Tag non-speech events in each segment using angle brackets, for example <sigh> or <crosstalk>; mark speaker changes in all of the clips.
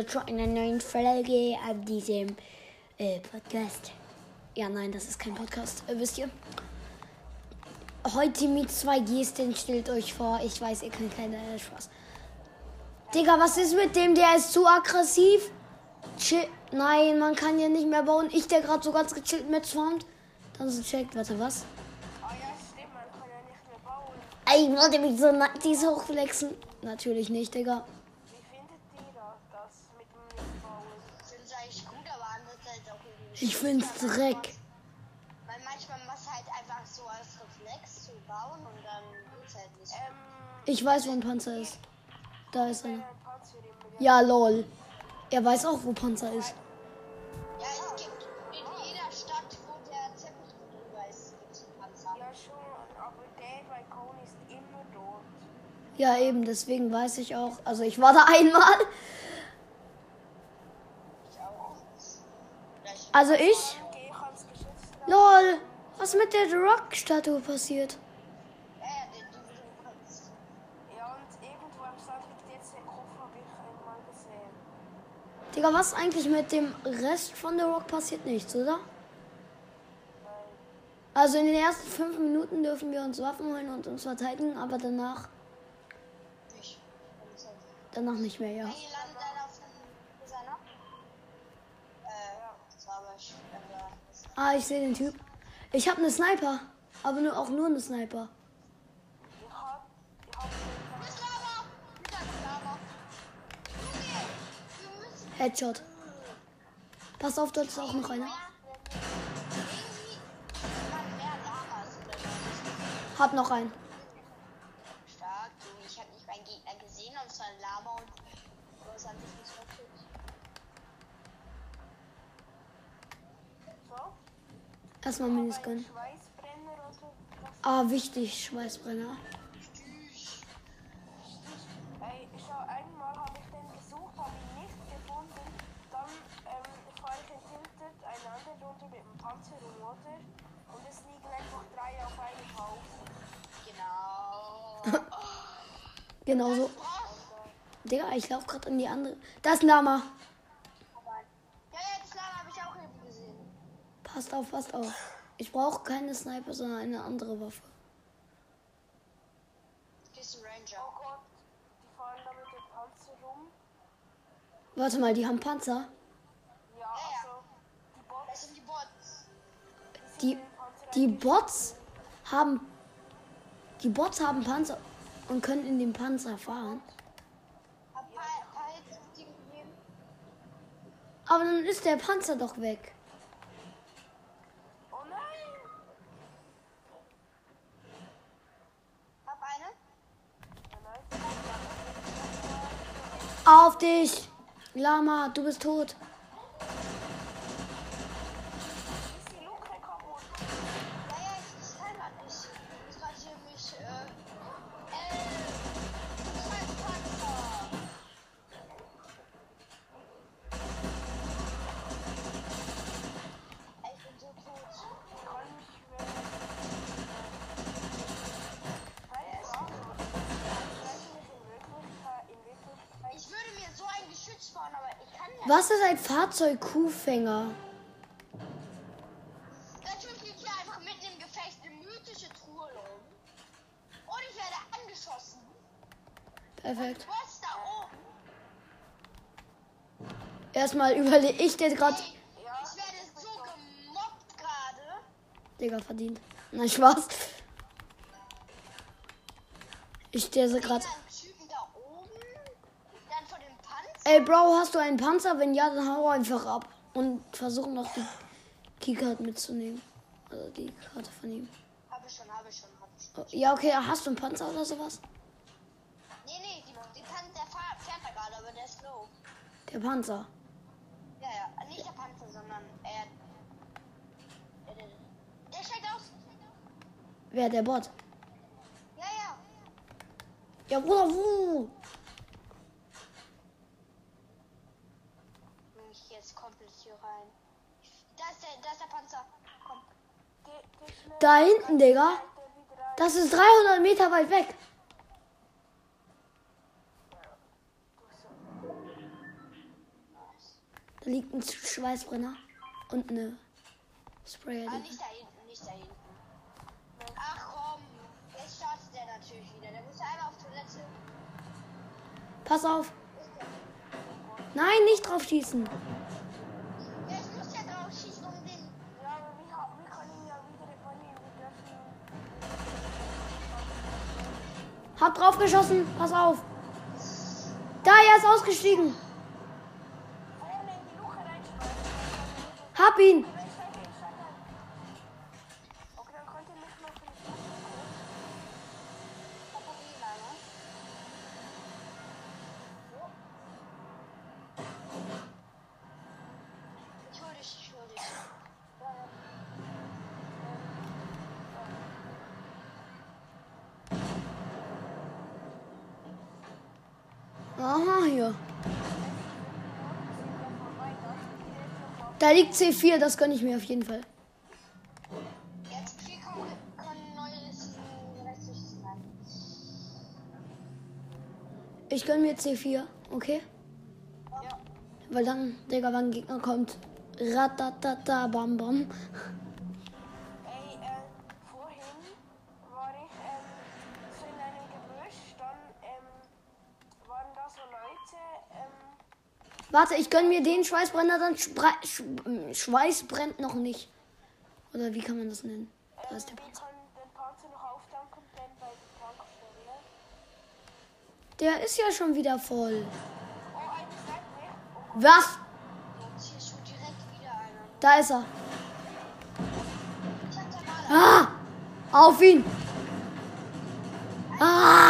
Speaker 1: willkommen zu einer neuen Folge an diesem äh, Podcast. Ja, nein, das ist kein Podcast, äh, wisst ihr. Heute mit zwei Gesten stellt euch vor. Ich weiß, ihr könnt keine äh, Spaß. Digga, was ist mit dem? Der ist zu aggressiv. Chill. Nein, man kann ja nicht mehr bauen. Ich, der gerade so ganz gechillt mit farmt. Dann so checkt. Warte, was?
Speaker 2: Ah ja, stimmt, man kann ja nicht mehr bauen.
Speaker 1: Ey, ich wollte mich so nackig hochflexen. Natürlich nicht, Digga. Ich find's Dreck.
Speaker 3: Weil manchmal machst du halt einfach so als Reflex zu bauen und dann geht's halt nicht.
Speaker 2: Ähm,
Speaker 1: Ich weiß, wo ein Panzer ist. Da ist er. Ja, lol. Er weiß auch, wo Panzer ist.
Speaker 3: Ja, es gibt in jeder Stadt, wo der Teppich drüber ist, gibt's einen Panzer.
Speaker 2: Ja, schon, aber der bei Cone ist immer dort.
Speaker 1: Ja, eben, deswegen weiß ich auch. Also ich war da <laughs> einmal.
Speaker 3: Ich auch. Vielleicht
Speaker 1: Also ich. Lol. Was mit der Rock-Statue passiert? Digga, was eigentlich mit dem Rest von The Rock passiert? Nichts, oder? Also in den ersten fünf Minuten dürfen wir uns Waffen holen und uns verteidigen, aber danach,
Speaker 3: Nicht.
Speaker 1: danach nicht mehr, ja.
Speaker 3: Hier landet einer auf dem. Wo ist einer? Äh, das war aber sch- aber das-
Speaker 1: Ah, ich sehe den Typ. Ich habe eine Sniper, aber nur, auch nur eine Sniper. Headshot. Pass auf, dort ist auch noch einer. Hab noch einen.
Speaker 3: Stark, Junge. Ich habe nicht meinen Gegner gesehen und es war ein Lama und du hast an dich nicht verkehrt.
Speaker 2: so.
Speaker 1: Erstmal Minisgun.
Speaker 2: Schweißbrenner oder was?
Speaker 1: Ah, wichtig, Schweißbrenner.
Speaker 2: Ey, schau, einmal habe ich den gesucht, habe ihn nicht gefunden. Dann ähm, fahre ich in Tilted eine andere Runde mit dem Panzer rum, oder? Und es liegen einfach drei auf einem Haus.
Speaker 3: Genau. <laughs>
Speaker 1: Genauso. Digga, ich laufe gerade in die andere. Da ist ein Lama.
Speaker 3: Ja, ja, das Lama habe ich auch eben gesehen.
Speaker 1: Passt auf, passt auf. Ich brauche keine Sniper, sondern eine andere Waffe.
Speaker 2: Oh
Speaker 3: Ranger.
Speaker 2: Gott, die fahren da mit dem Panzer rum.
Speaker 1: Warte mal, die haben Panzer.
Speaker 2: Ja, also die Bots,
Speaker 3: Das sind die Bots.
Speaker 2: die
Speaker 1: Die, Bots haben. Die Bots haben Panzer und können in den Panzer fahren.
Speaker 3: Hab ein paar, paar Hits auf die gegeben.
Speaker 1: Aber dann ist der Panzer doch weg.
Speaker 2: Oh nein!
Speaker 3: Hab eine.
Speaker 2: Ja, nice.
Speaker 1: Auf dich! Lama, du bist tot. Was ist ein Fahrzeug-Kuhfänger?
Speaker 3: Natürlich liegt hier einfach mitten im Gefecht eine mythische Truhe rum. Und ich werde angeschossen.
Speaker 1: Perfekt.
Speaker 3: Was da oben?
Speaker 1: Erstmal überlege ich der gerade.
Speaker 3: Ich werde so gemobbt gerade.
Speaker 1: Digga, verdient. Nein, Spaß. Ich der gerade.
Speaker 3: Dann Typen da oben. Dann von dem Panzer.
Speaker 1: Ey, Bro, hast du einen Panzer? Wenn ja, dann hau einfach ab. Und versuch noch die Keycard mitzunehmen. Also die Karte von ihm.
Speaker 3: Habe ich schon, habe ich schon, habe ich schon.
Speaker 1: Ja, okay, hast du einen Panzer oder sowas?
Speaker 3: Nee, nee, die, die Pan der fahr, fährt da gerade, aber der ist low.
Speaker 1: Der Panzer.
Speaker 3: Ja, ja, nicht der Panzer, sondern er. Der, der, der steigt aus.
Speaker 1: Wer der Bot?
Speaker 3: Ja, ja.
Speaker 1: Ja, Bruder, wo?
Speaker 3: Bring ich jetzt komplett hier rein. Da ist der, da ist der Panzer. Komm.
Speaker 2: Geh, geh schnell.
Speaker 1: Da hinten, Digga. Das ist 300 Meter weit weg. liegt ein Schweißbrenner und eine Sprayer.
Speaker 3: Ah, nicht da hinten, nicht da hinten. Ach komm, jetzt startet der natürlich wieder. Der muss einmal auf Toilette.
Speaker 1: Pass auf. Nein, nicht drauf schießen.
Speaker 3: Ja, ich muss ja drauf schießen, um den.
Speaker 2: Ja, aber wir, ha- wir können ihn ja wieder reparieren. Wir dürfen ihn.
Speaker 1: Hab drauf geschossen. Pass auf. Da, er ist ausgestiegen. Hab ihn.
Speaker 2: Ich steige, ich steige ein. Okay, dann könnt ihr mich noch in die Luche holen.
Speaker 3: Paparina, ne? Ich hol dich, ich hol dich.
Speaker 1: Aha, hier. Da liegt C4, das gönne ich mir auf jeden Fall. Ich gönne mir C4, okay?
Speaker 2: Ja.
Speaker 1: Weil dann, Digga, ein Gegner kommt. Ratatata, bam, bam. Warte, ich gönne mir den Schweißbrenner, dann Spre Sch ähm, Schweiß brennt noch nicht. Oder wie kann man das nennen? Da ist der Panzer.
Speaker 2: der
Speaker 1: ist ja schon wieder voll.
Speaker 2: Oh. Oh,
Speaker 1: Was? Da ist er. Ah! Auf ihn! Ah!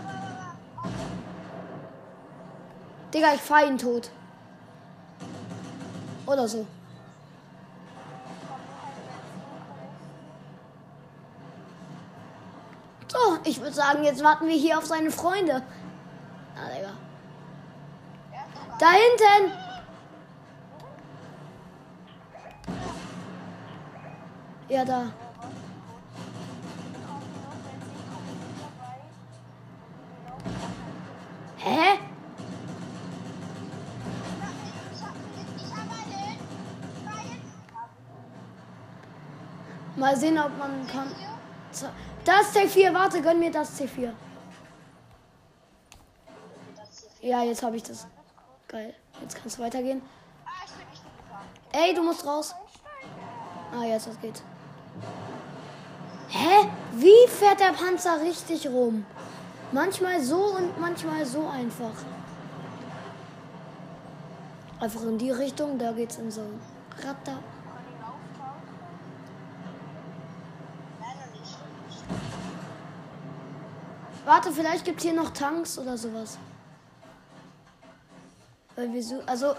Speaker 1: Digga, ich fahr ihn tot. Oder so. So, ich würde sagen, jetzt warten wir hier auf seine Freunde. Ah, Digga. Da hinten! Ja, da. Mal sehen, ob man kann. Das C4, warte, gönn mir das C4. Ja, jetzt habe ich das. Geil. Jetzt kann es weitergehen. Ey, du musst raus. Ah, jetzt das geht. Hä? Wie fährt der Panzer richtig rum? Manchmal so und manchmal so einfach. Einfach in die Richtung, da geht's in so. Ratter.
Speaker 3: Nein, noch nicht.
Speaker 1: Warte, vielleicht gibt's hier noch Tanks oder sowas. Weil wir so, also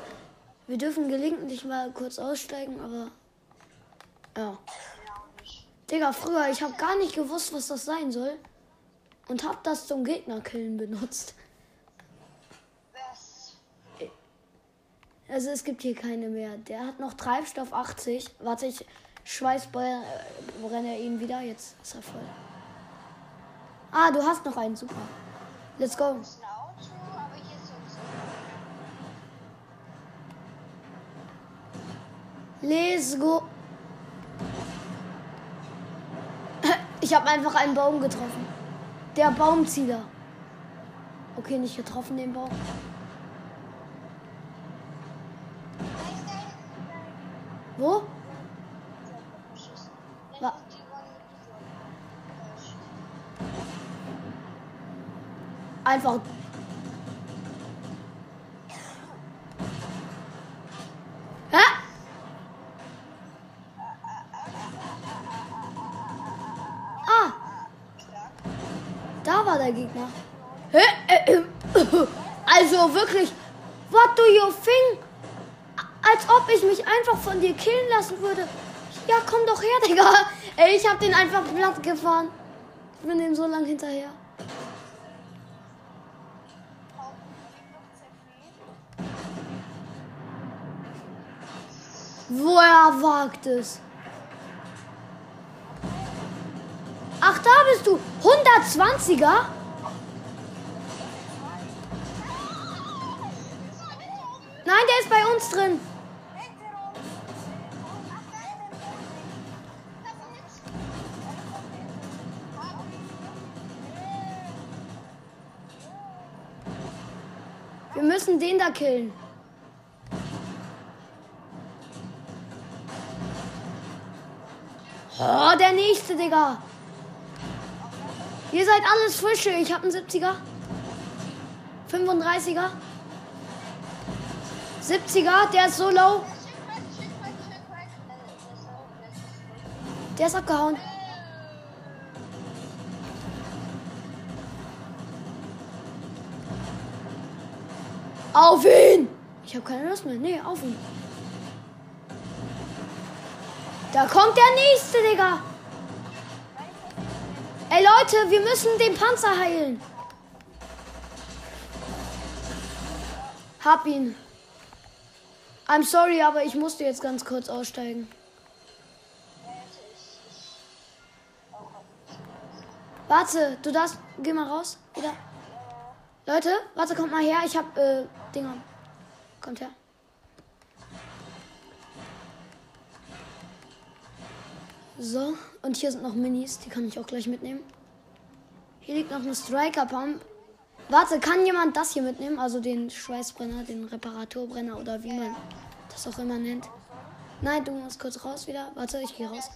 Speaker 1: wir dürfen gelegentlich mal kurz aussteigen, aber ja. Digga, früher, ich habe gar nicht gewusst, was das sein soll und hab das zum Gegnerkillen benutzt. Also es gibt hier keine mehr. Der hat noch Treibstoff 80. Warte, ich schweißbrenne ihn wieder. Jetzt ist er voll. Ah, du hast noch einen. Super. Let's go. Let's go. Ich habe einfach einen Baum getroffen. Der Baumzieher. Okay, nicht getroffen, den Baum. Wo? Einfach. Hä? Ah. Da war der Gegner. Äh, äh, Also wirklich, what do you think? Als ob ich mich einfach von dir killen lassen würde. Ja, komm doch her, Digga. Ey, ich hab den einfach platt gefahren. Ich bin dem so lang hinterher. Woher wagt es? Ach, da bist du. 120er? Nein, der ist bei uns drin. Wir müssen den da killen. Oh, der nächste, Digga. Ihr seid alles Frische. Ich hab einen 70er. 35er. 70er, der ist so low. Der ist abgehauen. Auf ihn! Ich habe keine Lust mehr. Nee, auf ihn. Da kommt der nächste, Digga. Ey Leute, wir müssen den Panzer heilen. Hab ihn. I'm sorry, aber ich musste jetzt ganz kurz aussteigen. Warte, du darfst. Geh mal raus. Wieder. Leute, warte, kommt mal her. Ich hab äh, Dinger. Kommt her. So, und hier sind noch Minis, die kann ich auch gleich mitnehmen. Hier liegt noch eine Striker Pump. Warte, kann jemand das hier mitnehmen? Also den Schweißbrenner, den Reparaturbrenner oder wie man das auch immer nennt. Nein, du musst kurz raus wieder. Warte, ich gehe raus.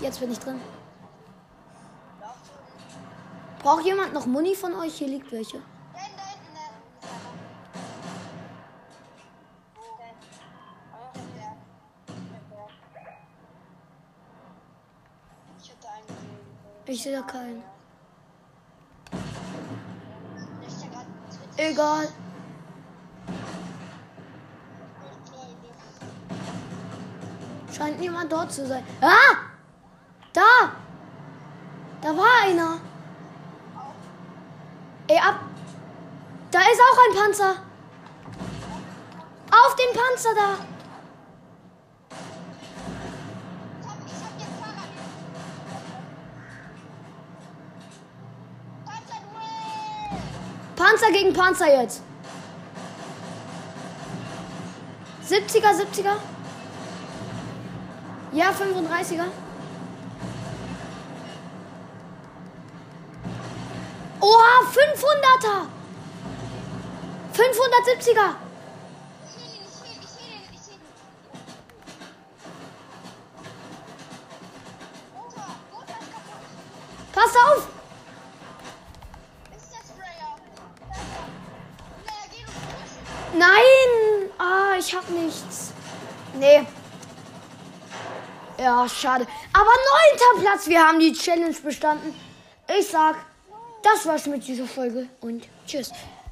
Speaker 1: Jetzt bin ich drin. Braucht jemand noch Muni von euch? Hier liegt welche. Ich sehe da keinen. Egal. Scheint niemand dort zu sein. Ah! Da! Da war einer. Ey, ab. Da ist auch ein Panzer. Auf den Panzer da. Panzer gegen Panzer jetzt. 70er, 70er. Ja, 35er. Oha, 500er. 570er. Pass auf. Nee. Ja, schade. Aber neunter Platz. Wir haben die Challenge bestanden. Ich sag, das war's mit dieser Folge und tschüss.